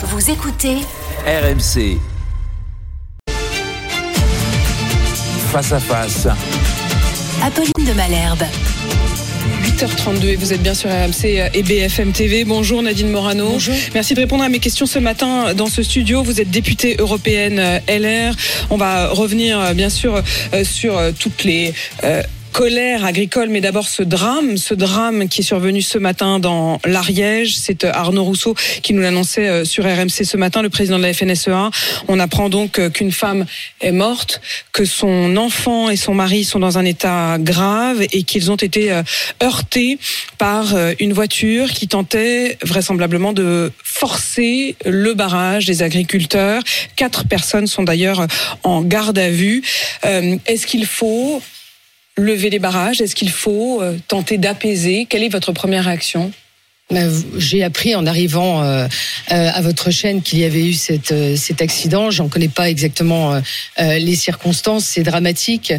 Vous écoutez RMC. Face à face. Apolline de Malherbe. 8h32 et vous êtes bien sur RMC et BFM TV. Bonjour Nadine Morano. Bonjour. Merci de répondre à mes questions ce matin dans ce studio. Vous êtes députée européenne LR. On va revenir euh, bien sûr euh, sur euh, toutes les euh, colère agricole, mais d'abord ce drame, ce drame qui est survenu ce matin dans l'Ariège. C'est euh, Arnaud Rousseau qui nous l'annonçait euh, sur RMC ce matin, le président de la FNSEA. On apprend donc euh, qu'une femme est morte, que son enfant et son mari sont dans un état grave et qu'ils ont été heurtés par une voiture qui tentait vraisemblablement de forcer le barrage des agriculteurs. Quatre personnes sont d'ailleurs en garde à vue. Est-ce qu'il faut lever les barrages? Est-ce qu'il faut euh, tenter d'apaiser? Quelle est votre première réaction? J'ai appris en arrivant euh, euh, à votre chaîne qu'il y avait eu cette, euh, cet accident. J'en connais pas exactement les circonstances. C'est dramatique.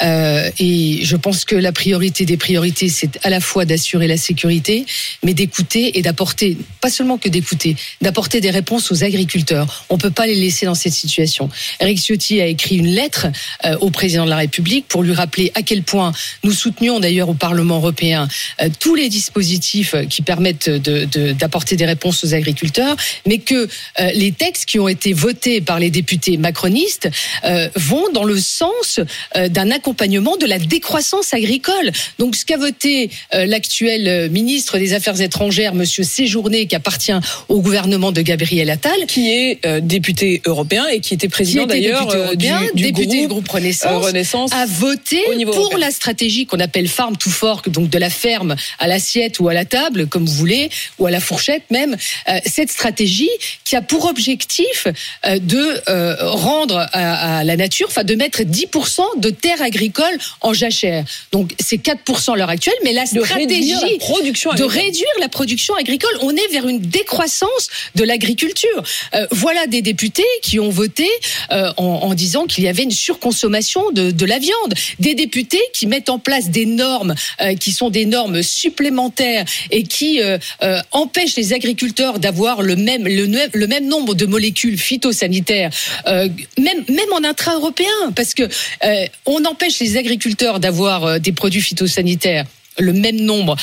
Et je pense que la priorité des priorités, c'est à la fois d'assurer la sécurité, mais d'écouter et d'apporter, pas seulement que d'écouter, d'apporter des réponses aux agriculteurs. On peut pas les laisser dans cette situation. Eric Ciotti a écrit une lettre au président de la République pour lui rappeler à quel point nous soutenions d'ailleurs au Parlement européen tous les dispositifs qui permettent de- de- d'apporter des réponses aux agriculteurs, mais que euh, les textes qui ont été votés par les députés macronistes euh, vont dans le sens euh, d'un accompagnement de la décroissance agricole. Donc ce qu'a voté l'actuel ministre des Affaires étrangères, Monsieur Séjourné, qui appartient au gouvernement de Gabriel Attal, Qui est député européen et qui était président d'ailleurs du, du député du groupe groupe Renaissance, Renaissance. a voté pour européen. la stratégie qu'on appelle farm to fork, donc de la ferme à l'assiette ou à la table, comme vous voulez, ou à la fourchette même. Euh, cette stratégie qui a pour objectif euh, de euh, rendre à, à la nature, enfin de mettre 10% de terres agricoles en jachère. Donc c'est 4% à l'heure actuelle, mais la de stratégie réduire la production de réduire la production agricole. On est vers une décroissance de l'agriculture. Voilà des députés qui ont voté en, en disant qu'il y avait une surconsommation de, de la viande. Des députés qui mettent en place des normes qui sont des normes supplémentaires et qui euh, euh, empêchent les agriculteurs d'avoir le même, nombre de molécules phytosanitaires, euh, même, même en intra-européen, parce que on empêche les agriculteurs d'avoir des produits phytosanitaires le même nombre.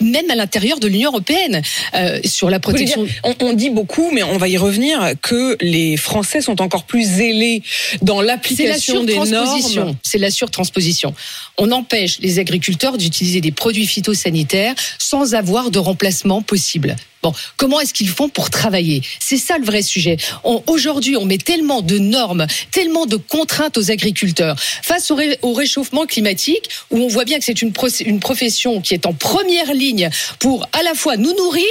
Même à l'intérieur de l'Union européenne, euh, sur la protection. dire, on, on dit beaucoup, mais on va y revenir, que les Français sont encore plus zélés dans l'application des normes. C'est la surtransposition. On empêche les agriculteurs d'utiliser des produits phytosanitaires sans avoir de remplacement possible. Comment est-ce qu'ils font pour travailler? C'est ça le vrai sujet. Aujourd'hui, on met tellement de normes, tellement de contraintes aux agriculteurs face au, ré- au réchauffement climatique, où on voit bien que c'est une, une profession qui est en première ligne pour à la fois nous nourrir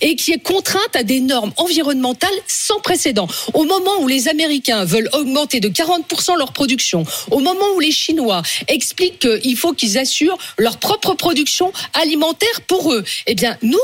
et qui est contrainte à des normes environnementales sans précédent. Au moment où les Américains veulent augmenter de 40% leur production, au moment où les Chinois expliquent qu'il faut qu'ils assurent leur propre production alimentaire pour eux, eh bien nous,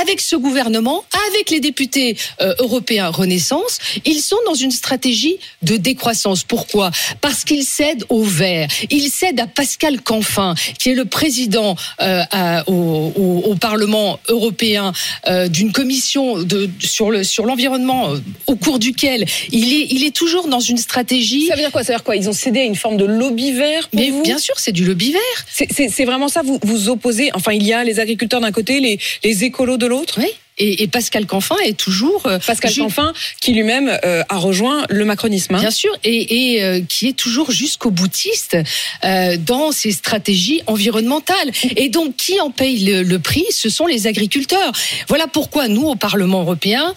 avec ce gouvernement, avec les députés euh, européens Renaissance, ils sont dans une stratégie de décroissance. Pourquoi? Parce qu'ils cèdent au vert. Ils cèdent à Pascal Canfin, qui est le président euh, à- au, au- au Parlement européen euh, d'une commission de, sur le sur l'environnement, au cours duquel il est il est toujours dans une stratégie. Ça veut dire quoi? Ça veut dire quoi? Ils ont cédé à une forme de lobby vert pour Mais vous? bien sûr, c'est du lobby vert. C'est vraiment ça, vous vous opposez. Enfin, il y a les agriculteurs d'un côté, les, les écolos de l'autre. Oui. Et, et Pascal Canfin est toujours euh, Pascal ju- Canfin, qui lui-même euh, a rejoint le macronisme. hein. Bien sûr, et, et euh, qui est toujours jusqu'au boutiste euh, dans ses stratégies environnementales. Et donc, qui en paye le, le prix? Ce sont les agriculteurs. Voilà pourquoi nous, au Parlement européen,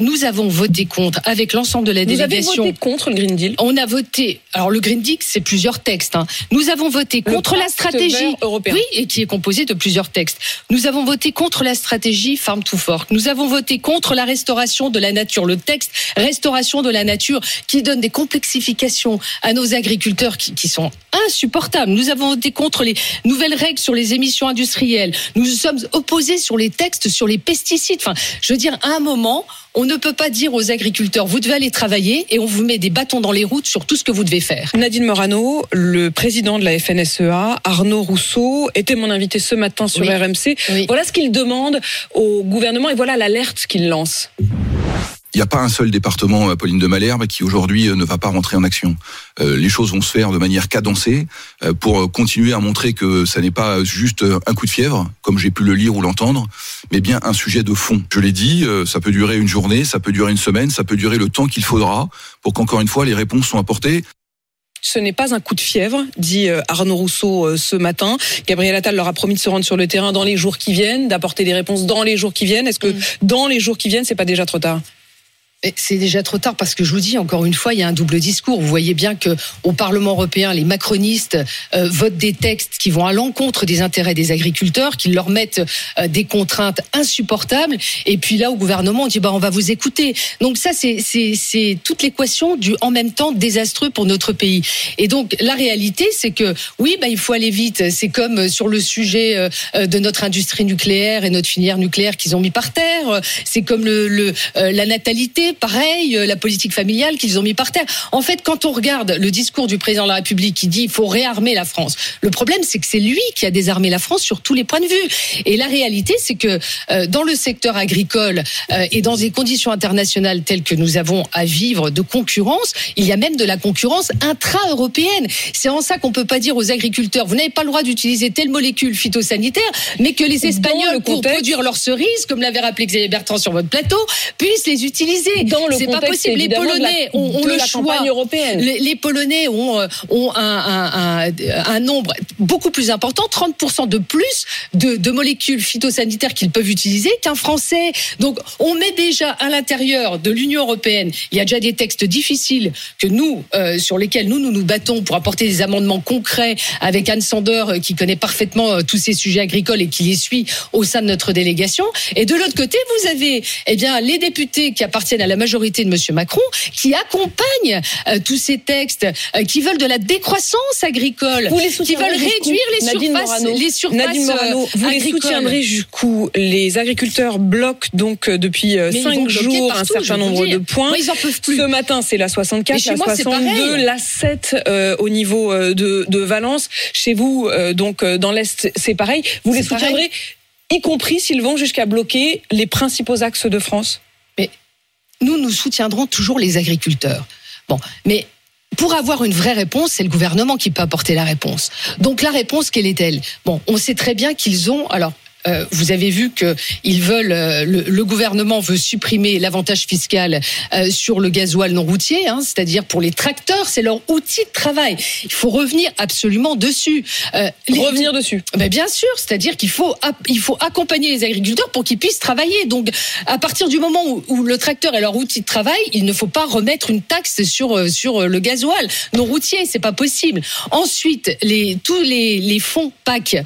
nous avons voté contre avec l'ensemble de la Vous avez délégation. voté contre le Green Deal On a voté. Alors le Green Deal, c'est plusieurs textes. hein. Nous avons voté Le contre la stratégie vert européen. Oui, et qui est composé de plusieurs textes. Nous avons voté contre la stratégie Farm to Nous avons voté contre la restauration de la nature. Le texte restauration de la nature qui donne des complexifications à nos agriculteurs qui, sont insupportables. Nous avons voté contre les nouvelles règles sur les émissions industrielles. Nous nous sommes opposés sur les textes sur les pesticides. Enfin, je veux dire, à un moment, on ne peut pas dire aux agriculteurs, vous devez aller travailler et on vous met des bâtons dans les routes sur tout ce que vous devez faire. Nadine Morano, le président de la FNSEA, Arnaud Rousseau, était mon invité ce matin sur Oui. RMC. Oui. Voilà ce qu'il demande au gouvernement et voilà l'alerte qu'il lance. Il n'y a pas un seul département, Pauline de Malherbe, qui aujourd'hui ne va pas rentrer en action. les choses vont se faire de manière cadencée pour continuer à montrer que ça n'est pas juste un coup de fièvre, comme j'ai pu le lire ou l'entendre, mais bien un sujet de fond. Je l'ai dit, ça peut durer une journée, ça peut durer une semaine, ça peut durer le temps qu'il faudra pour qu'encore une fois les réponses soient apportées. Ce n'est pas un coup de fièvre, dit euh, Arnaud Rousseau euh, ce matin. Gabriel Attal leur a promis de se rendre sur le terrain dans les jours qui viennent, d'apporter des réponses dans les jours qui viennent. Est-ce que mm. dans les jours qui viennent, c'est pas déjà trop tard? C'est déjà trop tard parce que je vous dis encore une fois, il y a un double discours. Vous voyez bien que au Parlement européen, les macronistes euh, votent des textes qui vont à l'encontre des intérêts des agriculteurs, qui leur mettent euh, des contraintes insupportables. Et puis là, au gouvernement, on dit bah on va vous écouter. Donc ça, c'est toute l'équation du en même temps désastreux pour notre pays. Et donc la réalité, c'est que oui, bah il faut aller vite. C'est comme sur le sujet euh, de notre industrie nucléaire et notre filière nucléaire qu'ils ont mis par terre. C'est comme la natalité pareil, euh, la politique familiale qu'ils ont mis par terre. En fait, quand on regarde le discours du président de la République qui dit il faut réarmer la France, le problème c'est que c'est lui qui a désarmé la France sur tous les points de vue. Et la réalité, c'est que euh, dans le secteur agricole euh, et dans des conditions internationales telles que nous avons à vivre de concurrence, il y a même de la concurrence intra-européenne. C'est en ça qu'on peut pas dire aux agriculteurs vous n'avez pas le droit d'utiliser telle molécule phytosanitaire, mais que les Espagnols, pour produire leurs cerises, comme l'avait rappelé Xavier Bertrand sur votre plateau, puissent les utiliser dans le C'est pas possible. Les Polonais ont, le choix. Européenne. Les, Polonais ont, euh, ont un, un, un, nombre beaucoup plus important, 30% de plus de, de molécules phytosanitaires qu'ils peuvent utiliser qu'un Français. Donc, on met déjà à l'intérieur de l'Union européenne, il y a déjà des textes difficiles que nous, euh, sur lesquels nous, nous nous battons pour apporter des amendements concrets avec Anne Sander, euh, qui connaît parfaitement tous ces sujets agricoles et qui les suit au sein de notre délégation. Et de l'autre côté, vous avez, eh bien, les députés qui appartiennent à la majorité de Monsieur Macron qui accompagne euh, tous ces textes euh, qui veulent de la décroissance agricole, qui veulent réduire les surfaces, les surfaces Morano, euh, vous les soutiendrez jusqu'où Les agriculteurs bloquent donc depuis cinq jours un certain nombre de points. ils en peuvent plus. Ce matin, c'est la 64, la 62, la 7 au niveau de, de, Valence. Chez vous, donc dans l'Est, c'est pareil. Vous les soutiendrez, y compris s'ils vont jusqu'à bloquer les principaux axes de France nous, nous soutiendrons toujours les agriculteurs. Bon, mais pour avoir une vraie réponse, c'est le gouvernement qui peut apporter la réponse. Donc la réponse, quelle est-elle? Bon, on sait très bien qu'ils ont. Alors, euh, vous avez vu que ils veulent, euh, le, gouvernement veut supprimer l'avantage fiscal euh, sur le gasoil non routier, hein, c'est-à-dire pour les tracteurs, c'est leur outil de travail. Il faut revenir absolument dessus. revenir dessus. Bien sûr, c'est-à-dire qu'il faut il faut accompagner les agriculteurs pour qu'ils puissent travailler. Donc à partir du moment où, le tracteur est leur outil de travail, il ne faut pas remettre une taxe sur sur le gasoil non routier, c'est pas possible. Ensuite, les tous les, les fonds PAC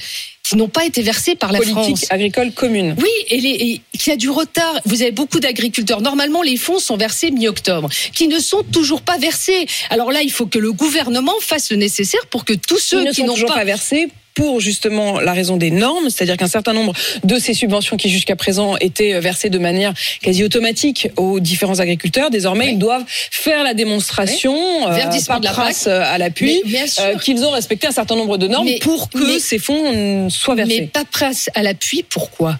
qui n'ont pas été versés par la Politique agricole commune. Oui, et, les, qui a du retard. Vous avez beaucoup d'agriculteurs. Normalement, les fonds sont versés mi-octobre, qui ne sont toujours pas versés. Alors là, il faut que le gouvernement fasse le nécessaire pour que tous ceux qui n'ont pas, pas versés pour justement la raison des normes, c'est-à-dire qu'un certain nombre de ces subventions qui jusqu'à présent étaient versées de manière quasi automatique aux différents agriculteurs, désormais ils doivent faire la démonstration, oui. euh, de la presse à l'appui, euh, qu'ils ont respecté un certain nombre de normes pour que ces fonds soient versés. Mais pas presse à l'appui, pourquoi?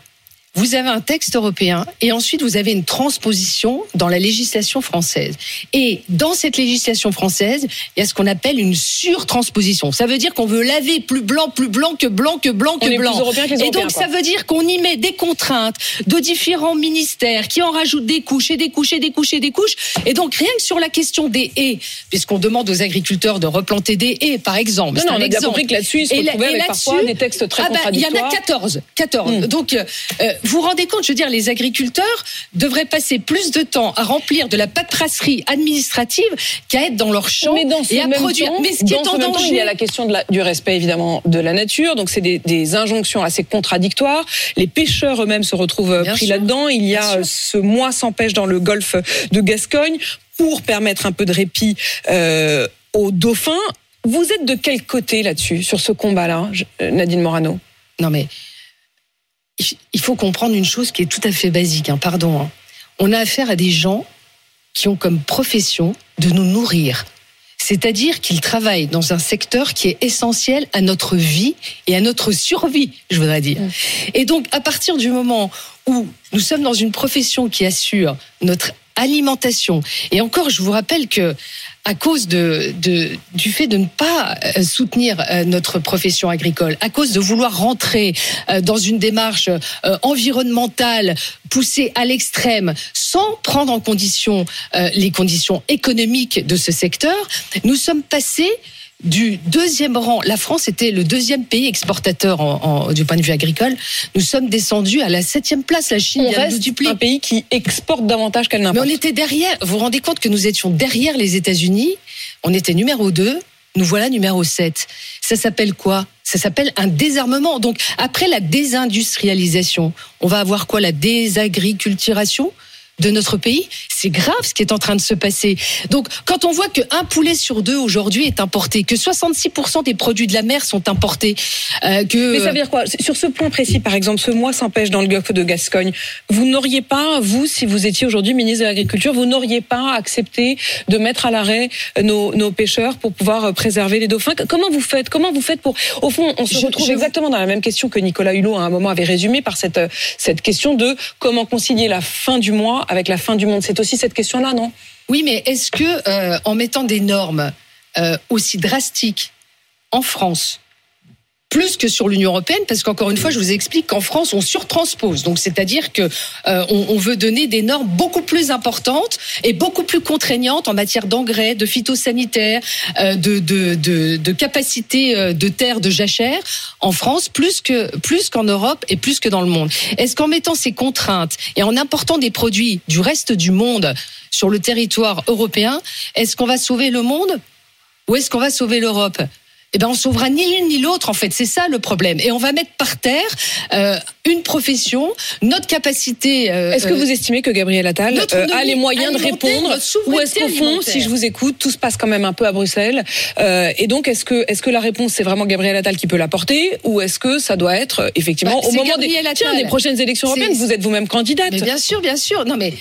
Vous avez un texte européen et ensuite vous avez une transposition dans la législation française. Et dans cette législation française, il y a ce qu'on appelle une surtransposition. Ça veut dire qu'on veut laver plus blanc, plus blanc que blanc que blanc que blanc. et donc ça veut dire qu'on y met des contraintes de différents ministères qui en rajoutent des couches et des couches et des couches et des couches. Et donc rien que sur la question des haies, puisqu'on demande aux agriculteurs de replanter des haies, par exemple. Non, non, on a bien compris que là-dessus, il se retrouvait avec parfois des textes très ah bah, Il y en a 14. 14. Hmm. Donc, euh, vous vous rendez compte, je veux dire, les agriculteurs devraient passer plus de temps à remplir de la paperasserie administrative qu'à être dans leur champ et à produire. mais ce qui est en danger, il y a la question de la, du respect évidemment de la nature. Donc c'est des, des, injonctions assez contradictoires. Les pêcheurs eux-mêmes se retrouvent euh, pris là-dedans. Il y a ce mois sans pêche dans le golfe de Gascogne pour permettre un peu de répit euh, aux dauphins. Vous êtes de quel côté là-dessus, sur ce combat-là, Nadine Morano? Non mais il faut comprendre une chose qui est tout à fait basique, hein, pardon. Hein. On a affaire à des gens qui ont comme profession de nous nourrir. C'est-à-dire qu'ils travaillent dans un secteur qui est essentiel à notre vie et à notre survie, je voudrais dire. Et donc, à partir du moment où nous sommes dans une profession qui assure notre alimentation. Et encore, je vous rappelle que à cause de, de, du fait de ne pas euh, soutenir euh, notre profession agricole, à cause de vouloir rentrer euh, dans une démarche environnementale poussée à l'extrême, sans prendre en condition les conditions économiques de ce secteur, nous sommes passés du deuxième rang. La France était le deuxième pays exportateur en, du point de vue agricole. Nous sommes descendus à la septième place. La Chine on reste un pays qui exporte davantage qu'elle n'importe. Mais on était derrière. Vous vous rendez compte que nous étions derrière les États-Unis? On était numéro 2. Nous voilà numéro 7. Ça s'appelle quoi? Ça s'appelle un désarmement. Donc après la désindustrialisation, on va avoir quoi? La désagriculturation? De notre pays. C'est grave ce qui est en train de se passer. Donc, quand on voit qu'un poulet sur deux aujourd'hui est importé, que 66% des produits de la mer sont importés, euh, que... Mais ça veut dire quoi? Sur ce point précis, par exemple, ce mois sans pêche dans le golfe de Gascogne, vous n'auriez pas, vous, si vous étiez aujourd'hui ministre de l'Agriculture, vous n'auriez pas accepté de mettre à l'arrêt nos, nos, pêcheurs pour pouvoir préserver les dauphins? Comment vous faites? Comment vous faites pour... Au fond, on se retrouve exactement dans la même question que Nicolas Hulot, à un moment, avait résumé par cette, cette question de comment concilier la fin du mois avec la fin du monde. C'est aussi cette question-là, non? Oui, mais est-ce que euh, en mettant des normes euh, aussi drastiques en France, plus que sur l'Union européenne, parce qu'encore une fois, je vous explique qu'en France, on surtranspose. Donc, c'est-à-dire que euh, on, veut donner des normes beaucoup plus importantes et beaucoup plus contraignantes en matière d'engrais, de phytosanitaire, de, de, de, de, capacité de terre, de jachère, en France, plus que plus qu'en Europe et plus que dans le monde. Est-ce qu'en mettant ces contraintes et en important des produits du reste du monde sur le territoire européen, est-ce qu'on va sauver le monde ou est-ce qu'on va sauver l'Europe? Eh ben on sauvera ni l'une ni l'autre en fait. C'est ça le problème. Et on va mettre par terre euh, une profession, notre capacité. Euh, est-ce que vous estimez que Gabriel Attal euh, a les moyens de répondre Ou est-ce qu'au fond, si je vous écoute, tout se passe quand même un peu à Bruxelles euh, Et donc, est-ce que, est-ce que la réponse c'est vraiment Gabriel Attal qui peut l'apporter, ou est-ce que ça doit être effectivement bah, au moment des, tiens, des, prochaines élections européennes Vous êtes vous-même candidate. Mais bien sûr, bien sûr. Non, mais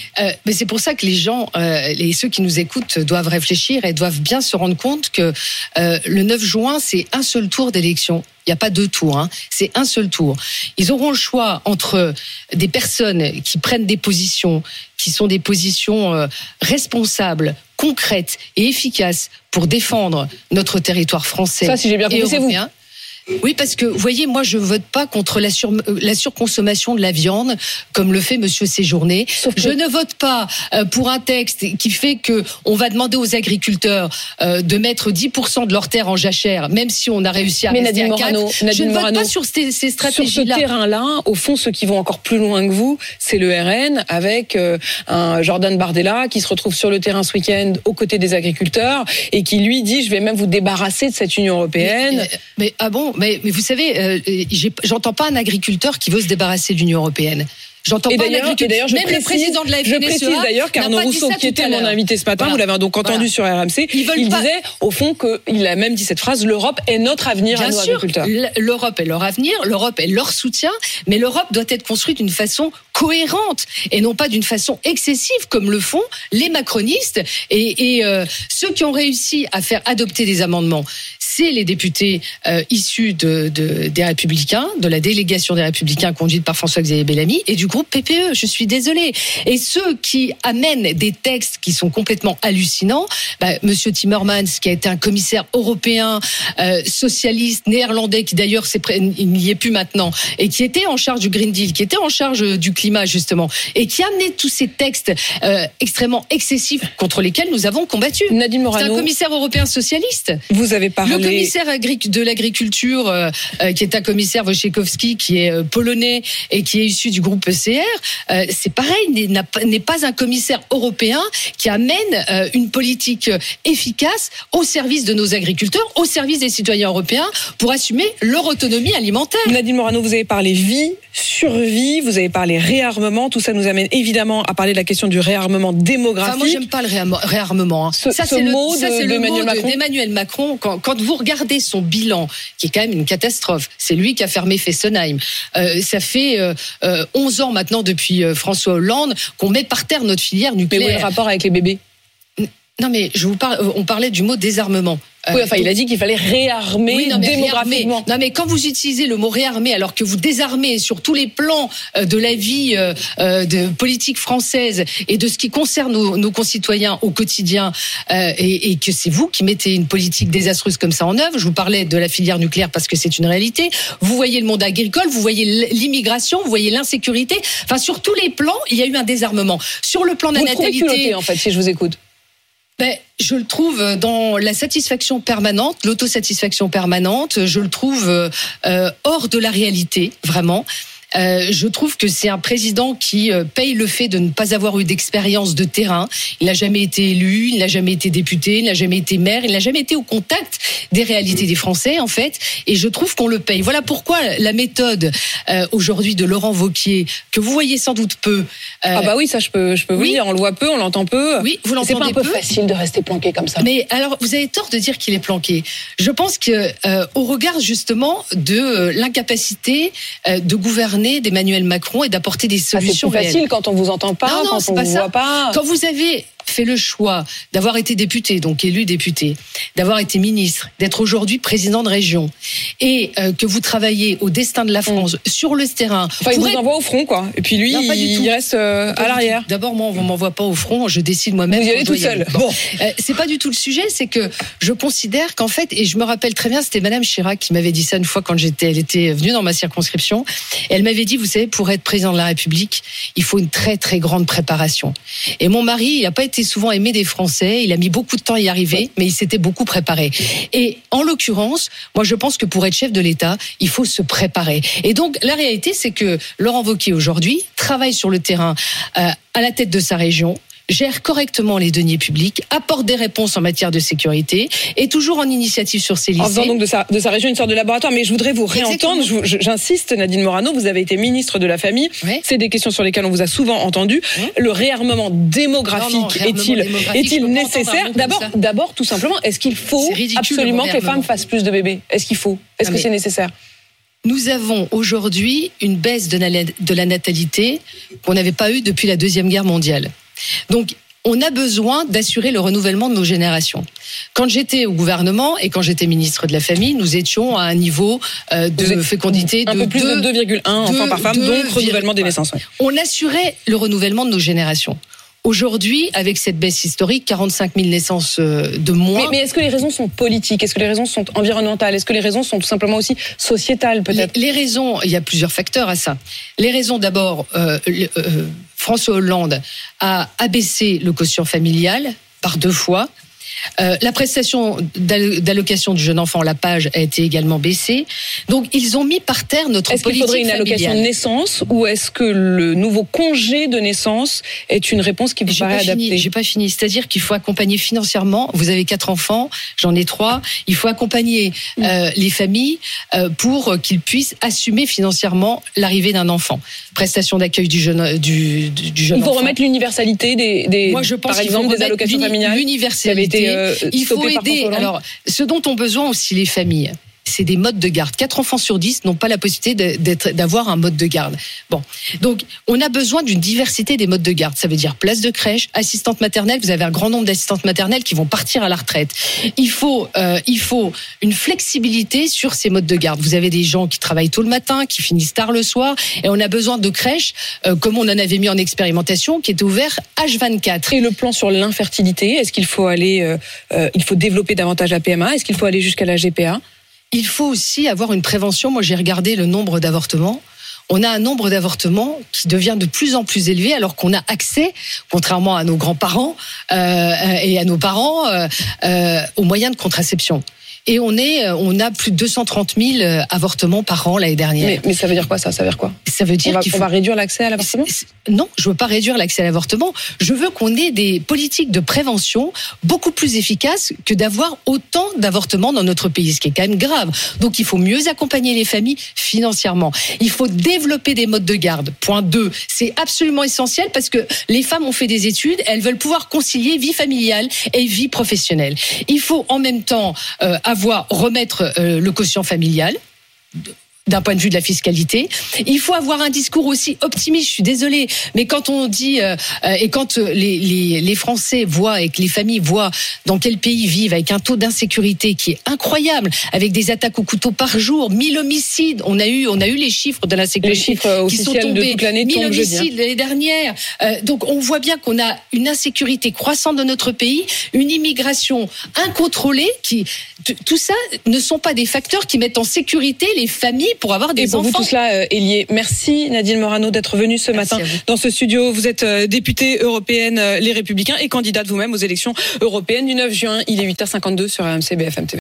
mais c'est pour ça que les gens, les ceux qui nous écoutent, doivent réfléchir et doivent bien se rendre compte que le 9 juin c'est un seul tour d'élection. Il n'y a pas deux tours, hein. c'est un seul tour. Ils auront le choix entre des personnes qui prennent des positions, qui sont des positions euh, responsables, concrètes et efficaces pour défendre notre territoire français Ça, si j'ai bien compris, européen. Vous. Oui, parce que, vous voyez, moi, je vote pas contre la, sur, la surconsommation de la viande, comme le fait Monsieur Séjourné. Je ne vote pas euh, pour un texte qui fait que on va demander aux agriculteurs euh, de mettre 10% de leurs terres en jachère, même si on a réussi à Mais rester Nadine à 4. je ne vote pas sur ces, ces stratégies-là. Sur ce terrain-là, au fond, ceux qui vont encore plus loin que vous, c'est le RN avec euh, un Jordan Bardella qui se retrouve sur le terrain ce week-end aux côtés des agriculteurs et qui lui dit, je vais même vous débarrasser de cette Union européenne. Mais, mais ah bon mais, vous savez, euh, j'entends pas un agriculteur qui veut se débarrasser de l'Union européenne. J'entends pas d'ailleurs, même le président de la FNSEA, Je précise d'ailleurs qu'Arnaud Rousseau, qui était mon invité ce matin, vous l'avez donc entendu sur RMC, il disait au fond qu'il a même dit cette phrase l'Europe est notre avenir à nos agriculteurs. L'Europe est leur avenir, l'Europe est leur soutien, mais l'Europe doit être construite d'une façon cohérente et non pas d'une façon excessive comme le font les macronistes. Et, et euh, ceux qui ont réussi à faire adopter des amendements c'est les députés euh, issus de, de, des Républicains, de la délégation des Républicains conduite par François-Xavier Bellamy et du groupe PPE. Je suis désolée. Et ceux qui amènent des textes qui sont complètement hallucinants, bah, Monsieur Timmermans, qui a été un commissaire européen, euh, socialiste, néerlandais, qui d'ailleurs il n'y est plus maintenant, et qui était en charge du Green Deal, qui était en charge du climat justement, et qui a amené tous ces textes euh, extrêmement excessifs contre lesquels nous avons combattu. Nadine Morano, c'est un commissaire européen socialiste. Vous avez parlé le commissaire de l'agriculture, euh, euh, qui est un commissaire Wojciechowski, qui est euh, polonais et qui est issu du groupe ECR, c'est pareil, n'est pas un commissaire européen qui amène une politique efficace au service de nos agriculteurs, au service des citoyens européens, pour assumer leur autonomie alimentaire. Nadine Morano, vous avez parlé vie, survie, vous avez parlé réarmement. Tout ça nous amène évidemment à parler de la question du réarmement démographique. moi, j'aime pas le réarmement. Hein. ça, c'est le mot d'Emmanuel Macron. Quand, quand vous regardez son bilan, qui est quand même une catastrophe, c'est lui qui a fermé Fessenheim. Euh, ça fait euh, 11 euh, ans maintenant depuis euh, François Hollande qu'on met par terre notre filière nucléaire. Mais où est le rapport avec les bébés? Non, mais je vous parle, on parlait du mot désarmement. Oui, enfin, il a dit qu'il fallait réarmer oui, non, mais démographiquement. réarmer. Non, mais quand vous utilisez le mot réarmer alors que vous désarmez sur tous les plans euh, de la vie euh, euh, de politique française et de ce qui concerne nos, nos concitoyens au quotidien, euh, et, et que c'est vous qui mettez une politique désastreuse comme ça en œuvre. Je vous parlais de la filière nucléaire parce que c'est une réalité. Vous voyez le monde agricole, vous voyez l'immigration, vous voyez l'insécurité. Enfin, sur tous les plans, il y a eu un désarmement. Sur le plan de la natalité, en fait, si je vous écoute. Ben, je le trouve dans la satisfaction permanente, l'autosatisfaction permanente. Je le trouve euh, euh, hors de la réalité, vraiment. Euh, je trouve que c'est un président qui euh, paye le fait de ne pas avoir eu d'expérience de terrain. Il n'a jamais été élu, il n'a jamais été député, il n'a jamais été maire, il n'a jamais été au contact des réalités des Français, en fait. Et je trouve qu'on le paye. Voilà pourquoi la méthode euh, aujourd'hui de Laurent Vauquier, que vous voyez sans doute peu. euh, Ah bah oui, ça je peux, je peux vous oui. dire. On le voit peu, on l'entend peu. oui, vous C'est pas un l'entendez peu peu. facile de rester planqué comme ça. Mais alors, vous avez tort de dire qu'il est planqué. Je pense que, euh, au regard justement de l'incapacité euh, de gouverner d'Emmanuel Macron et d'apporter des Ah, c'est solutions plus réelles. facile quand on vous entend pas, Non, non, quand c'est on pas vous ça. voit pas. Quand vous avez fait le choix d'avoir été député, donc élu député, d'avoir été ministre, d'être aujourd'hui président de région, et euh, que vous travaillez au destin de la France sur le terrain, Enfin, il vous être- envoie au front, quoi. Et puis lui, Non, il reste euh, à l'arrière. D'abord, moi, on m'envoie pas au front, je décide moi-même. Vous y allez tout seul. Bon. Bon. Euh, c'est pas du tout le sujet, c'est que je considère qu'en fait, et je me rappelle très bien, c'était Madame Chirac qui m'avait dit ça une fois quand j'étais, elle était venue dans ma circonscription. Elle m'avait dit, vous savez, pour être président de la République, il faut une très très grande préparation. Et mon mari, il n'a pas été souvent aimé des Français, il a mis beaucoup de temps à y arriver, mais il s'était beaucoup préparé. Et en l'occurrence, moi je pense que pour être chef de l'État, il faut se préparer. Et donc la réalité, c'est que Laurent Wauquiez aujourd'hui travaille sur le terrain euh, à la tête de sa région gère correctement les deniers publics, apporte des réponses en matière de sécurité, et toujours en initiative sur ses En faisant lycées. donc de sa, de sa région une sorte de laboratoire. Mais je voudrais vous réentendre. J'insiste, Nadine Morano, vous avez été ministre de la Famille. Ouais. C'est des questions sur lesquelles on vous a souvent entendu. Le réarmement démographique est-il nécessaire D'abord, tout simplement, est-ce qu'il faut ridicule, absolument le que les femmes fassent plus de bébés? Est-ce qu'il faut? Est-ce que c'est nécessaire? Nous avons aujourd'hui une baisse de la, de la natalité qu'on n'avait pas eue depuis la Deuxième Guerre mondiale. Donc, on a besoin d'assurer le renouvellement de nos générations. Quand j'étais au gouvernement et quand j'étais ministre de la Famille, nous étions à un niveau euh, de fécondité Un de peu plus de 2,1 enfants par femme, donc renouvellement des naissances. ouais. on assurait le renouvellement de nos générations. Aujourd'hui, avec cette baisse historique, 45 000 naissances euh, de moins. mais est-ce que les raisons sont politiques? Est-ce que les raisons sont environnementales? Est-ce que les raisons sont tout simplement aussi sociétales, Les, peut-être? Les raisons, il y a plusieurs facteurs à ça. Les raisons, d'abord, euh, euh, François Hollande a abaissé le quotient familial par deux fois. Euh, la prestation d'allo- d'allocation du jeune enfant, la page, a été également baissée. Donc, ils ont mis par terre notre Est-ce qu'il politique faudrait une allocation de familiale. naissance ou est-ce que le nouveau congé de naissance est une réponse qui vous paraît pas adaptée fini. J'ai pas fini. C'est-à-dire qu'il faut accompagner financièrement. Vous avez quatre enfants, j'en ai trois. Il faut accompagner euh, les familles euh, pour qu'ils puissent assumer financièrement l'arrivée d'un enfant. Prestation d'accueil du jeune du, du, jeune Il faut enfant. remettre l'universalité des, des Moi, je pense par qu'il exemple des allocations familiales. l'universalité. Euh, Il faut aider. Alors, ce dont ont besoin aussi les familles, c'est des modes de garde. Quatre enfants sur dix n'ont pas la possibilité d'avoir un mode de garde. Bon, donc on a besoin d'une diversité des modes de garde. Ça veut dire place de crèche, assistante maternelle. Vous avez un grand nombre d'assistantes maternelles qui vont partir à la retraite. Il faut, euh, il faut une flexibilité sur ces modes de garde. Vous avez des gens qui travaillent tôt le matin, qui finissent tard le soir, et on a besoin de crèches euh, comme on en avait mis en expérimentation, qui étaient ouverts H24. Et le plan sur l'infertilité, est-ce qu'il faut aller, euh, il faut développer davantage la PMA Est-ce qu'il faut aller jusqu'à la GPA Il faut aussi avoir une prévention. Moi, j'ai regardé le nombre d'avortements. On a un nombre d'avortements qui devient de plus en plus élevé alors qu'on a accès, contrairement à nos grands-parents euh, et à nos parents, euh, euh, aux moyens de contraception. Et on est, euh, on a plus de 230 000 euh, avortements par an l'année dernière. mais, mais ça veut dire quoi ça? Ça veut dire quoi? Ça veut dire va, qu'il on faut va réduire l'accès à l'avortement? Non, je veux pas réduire l'accès à l'avortement. Je veux qu'on ait des politiques de prévention beaucoup plus efficaces que d'avoir autant d'avortements dans notre pays, ce qui est quand même grave. Donc il faut mieux accompagner les familles financièrement. Il faut développer des modes de garde. Point 2, c'est absolument essentiel parce que les femmes ont fait des études, elles veulent pouvoir concilier vie familiale et vie professionnelle. Il faut en même temps euh, avoir remettre euh, le quotient familial d'un point de vue de la fiscalité. Il faut avoir un discours aussi optimiste. Je suis désolée, mais quand on dit euh, euh, et quand les, les, les, Français voient et que les familles voient dans quel pays ils vivent avec un taux d'insécurité qui est incroyable, avec des attaques au couteau par jour, 1000 homicides. On a eu on a eu les chiffres de l'insécurité qui sont tombés. De toute l'année 1000 homicides l'année dernière. Euh, donc on voit bien qu'on a une insécurité croissante dans notre pays, une immigration incontrôlée qui tout ça ne sont pas des facteurs qui mettent en sécurité les familles pour avoir des Et pour enfants. Vous, tout cela euh, est lié. Merci Nadine Morano d'être venue ce Merci matin dans ce studio. Vous êtes euh, députée européenne euh, Les Républicains et candidate vous-même aux élections européennes du 9 juin. Il est 8h52 sur RMC BFM TV.